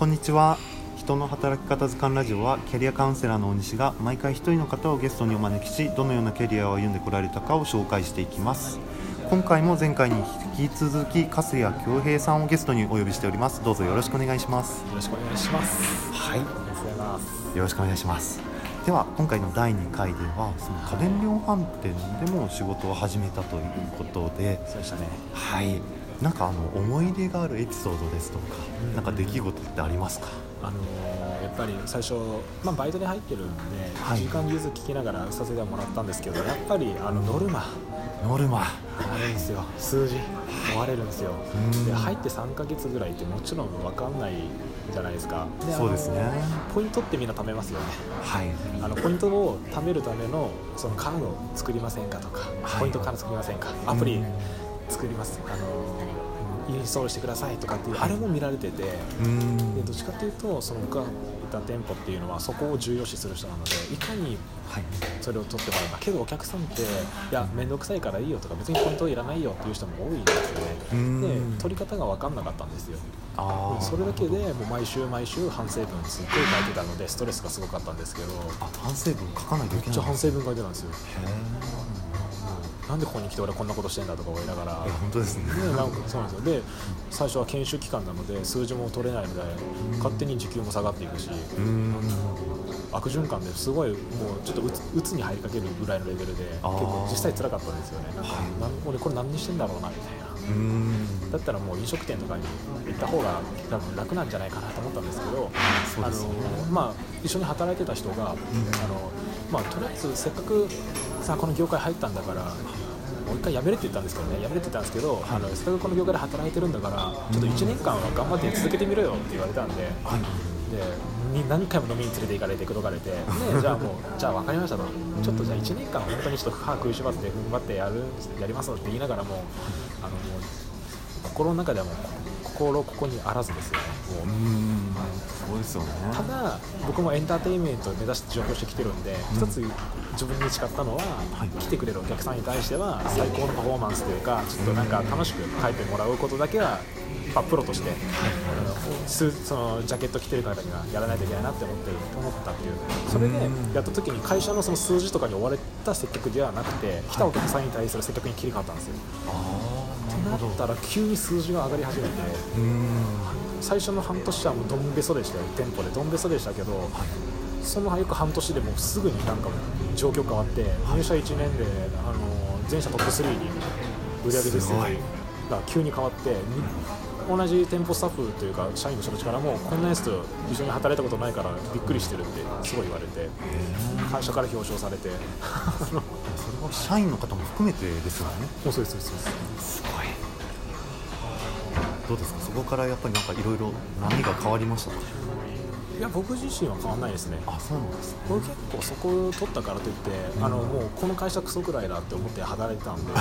こんにちは。人の働き方図鑑ラジオはキャリアカウンセラーの大西が毎回一人の方をゲストにお招きしどのようなキャリアを歩んでこられたかを紹介していきます。今回も前回に引き続き粕谷恭平さんをゲストにお呼びしております。どうぞよろしくお願いします。よろしくお願いします。はい。ありがとうございます。よろしくお願いします。では今回の第2回ではその家電量販店でも仕事を始めたということで。そうでしたね。はいなんかあの思い出があるエピソードですとか、うん。なんか出来事ってありますか？あのーやっぱり最初、まあ、バイトで入ってるんで、はい。時間融通聞きながらさせてはもらったんですけど、やっぱりあのノルマ、ノルマ。追われるんですよ、数字、追われるんですよ。うん。で入って3ヶ月ぐらいってもちろん分かんないじゃないですか。そうですね。ポイントってみんな貯めますよね。はい。あのポイントを貯めるためのそのカードを作りませんかとか、はい。ポイントカード作りませんか、アプリうん作ります、あのインストールしてくださいとかっていう、あれも見られてて、うん。でどっちかっていうと、その僕がいた店舗っていうのは、そこを重要視する人なので、いかにはい。それを取ってもらうか、けどお客さんって、いや、面倒くさいからいいよとか、別にポイントいらないよっていう人も多いんですようん。ね。で取り方が分かんなかったんですよ。あー。それだけでもう毎週毎週反省文すっごい書いてたのでストレスがすごかったんですけど。あ反省文書かないといけないめっちゃ反へ省文書いてたんですよ。えなんでここに来て俺こんなことしてんだとか思いながら。本当ですね。でなんかそうなんですよ。で最初は研修期間なので数字も取れないので勝手に時給も下がっていくし。うん。悪循環ですごいもうちょっとうつに入りかけるぐらいのレベルで結構実際辛かったんですよね。なんか、はこれ何にしてんだろうなみたいな。うんだったらもう飲食店とかに行った方が多分楽なんじゃないかなと思ったんですけどね。あの、まあ、一緒に働いてた人が、あのまあ、とりあえずせっかくさこの業界入ったんだからもう一回辞めるって言ったんですけどね。辞めるって言ったんですけど、あのせっかくこの業界で働いてるんだからちょっと1年間は頑張って続けてみろよって言われたんで。はい。でに何回も飲みに連れて行かれて口説かれてでじゃあもうじゃあ分かりましたと。ちょっとじゃあ1年間本当にちょっと歯食いしばって踏ん張ってやるやりますって言いながらもあのもう心の中ではもう心ここにあらずですよね。うもうんそうですよねただ僕もエンターテインメントを目指して上京してきてるんで、一つ自分に誓ったのは、はい。来てくれるお客さんに対しては最高のパフォーマンスというかちょっとなんか楽しく書いてもらうことだけは、まあ、プロとして、あのスそのジャケット着てる方にはやらないといけないなって思ってる思ったっていう。それでうん。やった時に会社のその数字とかに追われた接客ではなくて来たお客さんに対する接客に切り替わったんですよ。ああってなったら急に数字が上がり始めてうん最初の半年はもうどんべそでしたよ店舗で。どんべそでしたけど、その約半年でもうすぐになんか状況変わって、入社1年であの全社トップ3に売上ですすごいが急に変わってに同じ店舗スタッフというか社員の人たちからもこんなやつと一緒に働いたことないからびっくりしてるってすごい言われて会社から表彰されて。それは社員の方も含めてですよね。そうですそうですそうです。すごいどうですか？そこからやっぱりなんかいろいろ波が変わりましたか？いや僕自身は変わんないですね。あそうなんですね。僕結構そこを取ったからといって、あのもうこの会社クソくらいだって思って働いてたんで。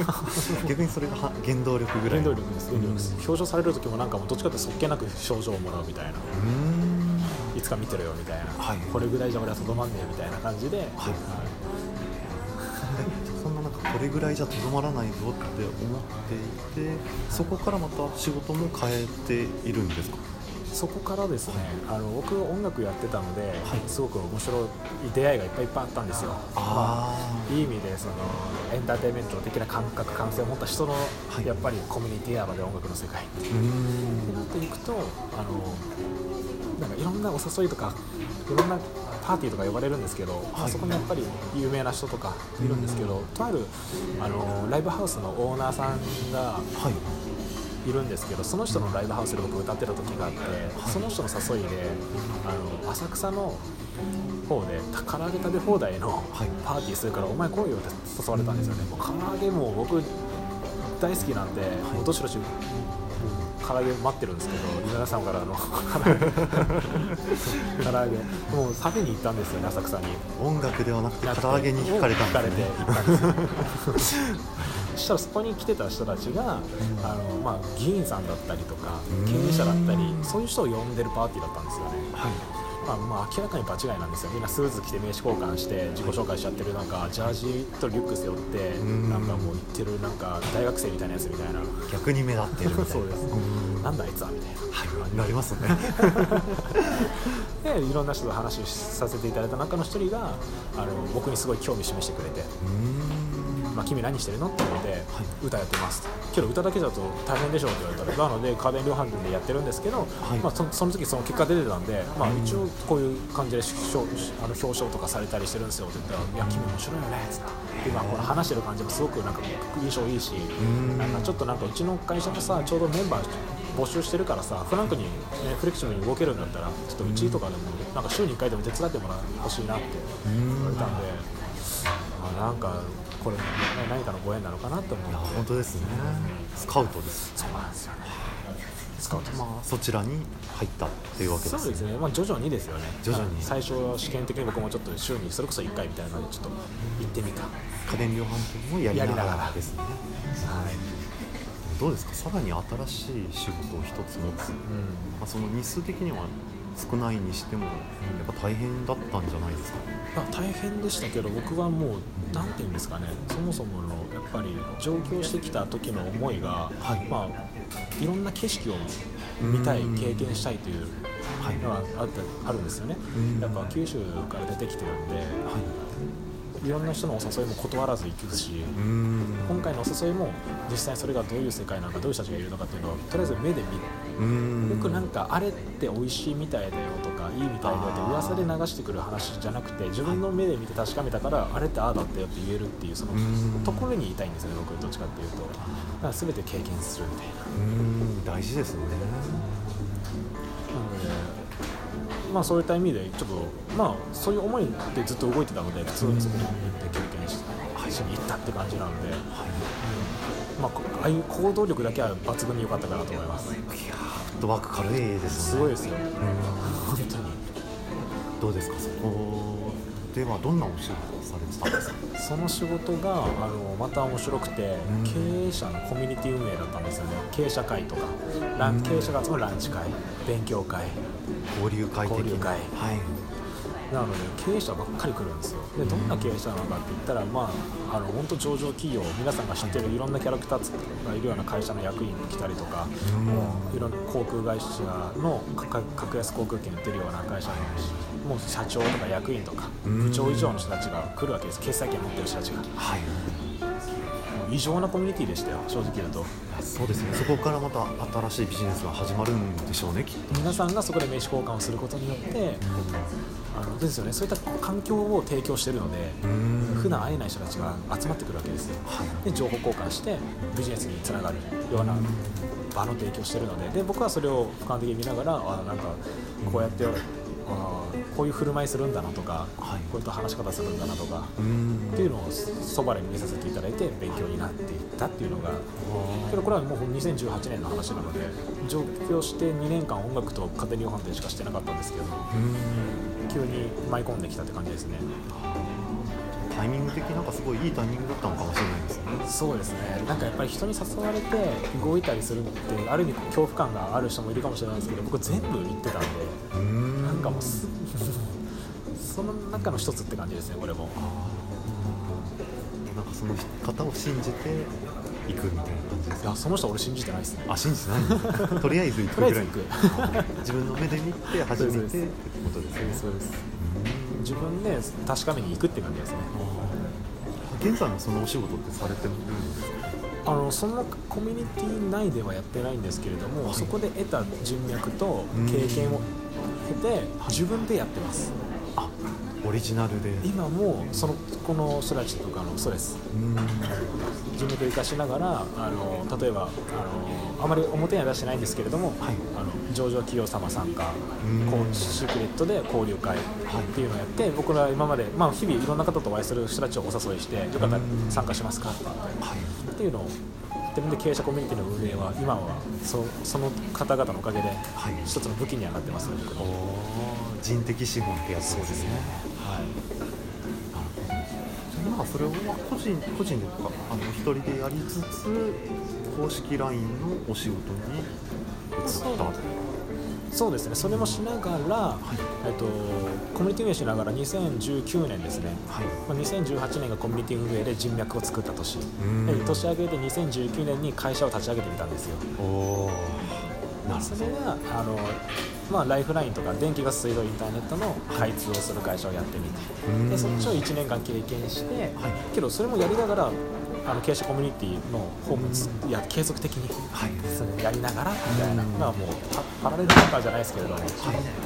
逆にそれがは原動力ぐらい原動力です原動力です。表彰される時もなんかもうどっちかってそっけなく賞状をもらうみたいな。うーん。いつか見てるよみたいな、はい。これぐらいじゃ俺はとどまんねえみたいな感じで、はい。そんななんかこれぐらいじゃとどまらないぞって思っていてそこからまた仕事も変えているんですか？そこからですねあの僕音楽やってたので、はい。すごく面白い出会いがいっぱいいっぱいあったんですよ。あー。いい意味でそのエンターテインメント的な感覚感性を持った人の、はい。やっぱりコミュニティや場で音楽の世界うーん。ってなっていくとあのなんかいろんなお誘いとかいろんなパーティーとか呼ばれるんですけど、はい。そこにやっぱり有名な人とかいるんですけど、とあるあのライブハウスのオーナーさんがはい。いるんですけどその人のライブハウスで僕歌ってた時があって、その人の誘いであの浅草の方で唐揚げ食べ放題のはい。パーティーするからお前来いよって誘われたんですよね、もう唐揚げもう僕大好きなんで、もうどしどし唐揚げ待ってるんですけど皆さんからあの 唐揚げ。もう食べに行ったんですよね浅草に。音楽ではなくて唐揚げに惹かれたん惹かれてですね行ったんですよ。そしたらそこに来てた人たちが、あのまあ、議員さんだったりとかうん。経営者だったりそういう人を呼んでるパーティーだったんですよね。はいまあ、まあ明らかに場違いなんですよ。みんなスーツ着て名刺交換して自己紹介しちゃってるなんかジャージとリュック背負ってん。なんかもう行ってるなんか大学生みたいなやつみたいな。逆に目立ってるみたいな。そうです。ん。なんだあいつはみたいな。はい。なりますね。でいろんな人と話をさせていただいた中の一人があの僕にすごい興味示してくれて。うーんまあ、君何してるの？って言われて、歌やってますけど歌だけだと大変でしょって言われたらなので家電量販店でやってるんですけど、い。まあ、そその時その結果出てたんで、まあ、一応こういう感じで表あの表彰とかされたりしてるんですよ。って言ったら「いや君面白いよね」っつって今この話してる感じもすごくなんか印象いいしん。なんかちょっとなんかうちの会社もさちょうどメンバー募集してるからさフランクに、ね、フレキシブルに動けるんだったらちょっとうちとかでもなんか週に1回でも手伝ってもらほしいなって言われたんで、まあ、なんかこれ、ね、何かのご縁なのかなと思いや本当ですね。スカウトです。そうなんですよね。スカウトまあそちらに入ったっていうわけですそうですね、まあ、徐々にですよね。徐々に。最初は試験的に僕もちょっと週にそれこそ1回みたいなのでちょっと行ってみた、家電量販店もやりながらですね。はい。どうですか？さらに新しい仕事を一つ持つ、うん。まあ、その日数的には少ないにしてもやっぱ大変だったんじゃないですか？まあ、大変でしたけど僕はもう何て言うんですかね。そもそものやっぱり上京してきた時の思いが、はい。まあ、いろんな景色を見たいうん。経験したいというはいのはあってあるんですよね。うん。やっぱ九州から出てきてるんでいろんな人のお誘いも断らず行くし今回のお誘いも実際それがどういう世界なのかどういう人たちがいるのかっていうのをとりあえず目で見うーん。よくなんかあれって美味しいみたいだよとかいいみたいだよって噂で流してくる話じゃなくて自分の目で見て確かめたからあれってああだったよって言えるっていうそのうん。ところにいたいんですよね僕どっちかっていうと。だから全て経験するみたいな。大事ですよね。なのでまあそういった意味でちょっとまあそういう思いでずっと動いてたので普通にそこに行って経験して一緒に行ったって感じなので、まあこああいう行動力だけは抜群に良かったかなと思います。いやーフットワーク軽いですよね。すごいですようん本当に。どうですか？そこではどんなお仕事をされてたんですか？その仕事があのまた面白くて、うん。経営者のコミュニティ運営だったんですよね。経営者会とか経営者が集まるランチ会勉強会交流会的な。はい。なので経営者ばっかり来るんですよ。でどんな経営者なのかって言ったらまああの本当上場企業皆さんが知ってるいろんなキャラクターがいるような会社の役員が来たりとか、うん。もういろんな航空会社の格格安航空券売ってるような会社のもう社長とか役員とかうん。部長以上の人たちが来るわけです。決済権持ってる人たちが。もはい、う異常なコミュニティでしたよ正直言うと。そうですね。そこからまた新しいビジネスが始まるんでしょうねきっと。皆さんがそこで名刺交換をすることによってあのですよね。そういった環境を提供してるのでうん。普段会えない人たちが集まってくるわけですよ。はい。で情報交換してビジネスにつながるような場の提供してるので。で僕はそれを俯瞰的に見ながらあなんかこうやって、あこういう振る舞いするんだなとか、はい。こういった話し方するんだなとか、うん。っていうのをそばで見させていただいて勉強になっていったっていうのがけどこれはもう2018年の話なので上京して2年間音楽と家庭量販店しかしてなかったんですけどうん。急に舞い込んできたって感じですね。タイミング的なんかすごいいいタイミングだったのかもしれないですね。そうですね。なんかやっぱり人に誘われて動いたりするのってある意味恐怖感がある人もいるかもしれないですけど僕全部行ってたんでかもその中の一つって感じですねこれも。なんかその方を信じて行くみたいな感じですいやその人俺信じてないですね。あ信じてない とりあえず行くぐらい。自分の目で見て初めてってことですね。そうです。うん自分で確かめに行くって感じですね。現在もそのお仕事ってされてるんですか？あのそのコミュニティ内ではやってないんですけれども、はい。そこで得た人脈とうん。経験を経て自分でやってます。あオリジナルで。今もそのこの人たちとかのそうですうん。人脈を生かしながらあの例えばあのあまり表には出してないんですけれども、はい。あの上場企業様参加うん。こうシークレットで交流会っていうのをやって、僕ら今まで、まあ、日々いろんな方とお会いする人たちをお誘いしてよかったら参加しますかはい。っていうのを自分で経営者コミュニティの運営は今はそその方々のおかげではい。一つの武器にはなってますね僕の。おー。人的資本ってやつですね。はい。なるほど。なんかそれを個人個人でとかあの一人でやりつつ公式 LINE のお仕事に移ったそうですね。それもしながら、えっと、コミュニティ運営しながら2019年ですね、はい。まあ、2018年がコミュニティ運営で人脈を作った年。年明けで2019年に会社を立ち上げてみたんですよ。おそれがあの、まあ、ライフラインとか電気ガス水道インターネットの開通をする会社をやってみてうん。でそっちを1年間経験して、けどそれもやりながらあの経営者コミュニティの方もついや継続的にはいやりながらみたいな、まあもうパパラレルワーカーじゃないですけれども、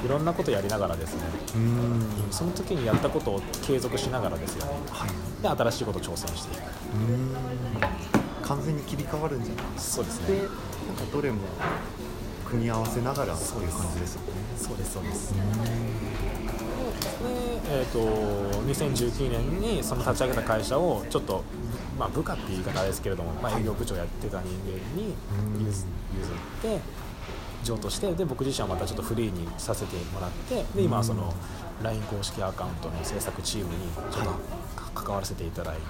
い、ろんなことやりながらですね。うんその時にやったことを継続しながらですよね。はい。で新しいことを挑戦していく。うん。完全に切り替わるんじゃないそうですでねなんかどれも組み合わせながらそういう感じですよね。そうですそうです。で、えー、と2019年にその立ち上げた会社をちょっと、まあ、部下っていう言い方ですけれども、まあ、営業部長やってた人間にうん譲譲って譲渡してで僕自身はまたちょっとフリーにさせてもらってで今はその LINE 公式アカウントの制作チームにちょっとか関わらせていただいて。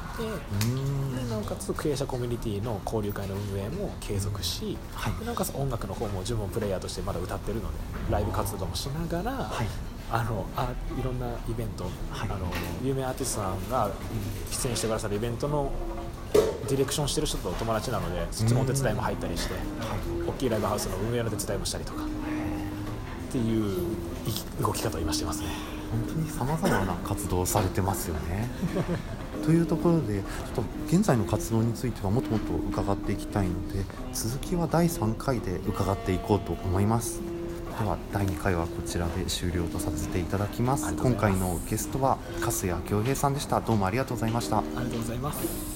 うん。でなおかつ経営者コミュニティの交流会の運営も継続し、はい。でなおかつ音楽の方も自分もプレイヤーとしてまだ歌ってるのでライブ活動もしながら、はいあのあいろんなイベント、はい。あの有名アーティストさんが出演してくださるイベントのディレクションしてる人とお友達なのでそっちのお手伝いも入ったりして、大きいライブハウスの運営の手伝いもしたりとか。っていう動き方を今してますね。本当にさまざまな活動をされてますよね。というところでちょっと現在の活動についてはもっともっと伺っていきたいので続きは第3回で伺っていこうと思いますでは第2回はこちらで終了とさせていただきます。今回のゲストは粕谷恭平さんでした。どうもありがとうございました。ありがとうございます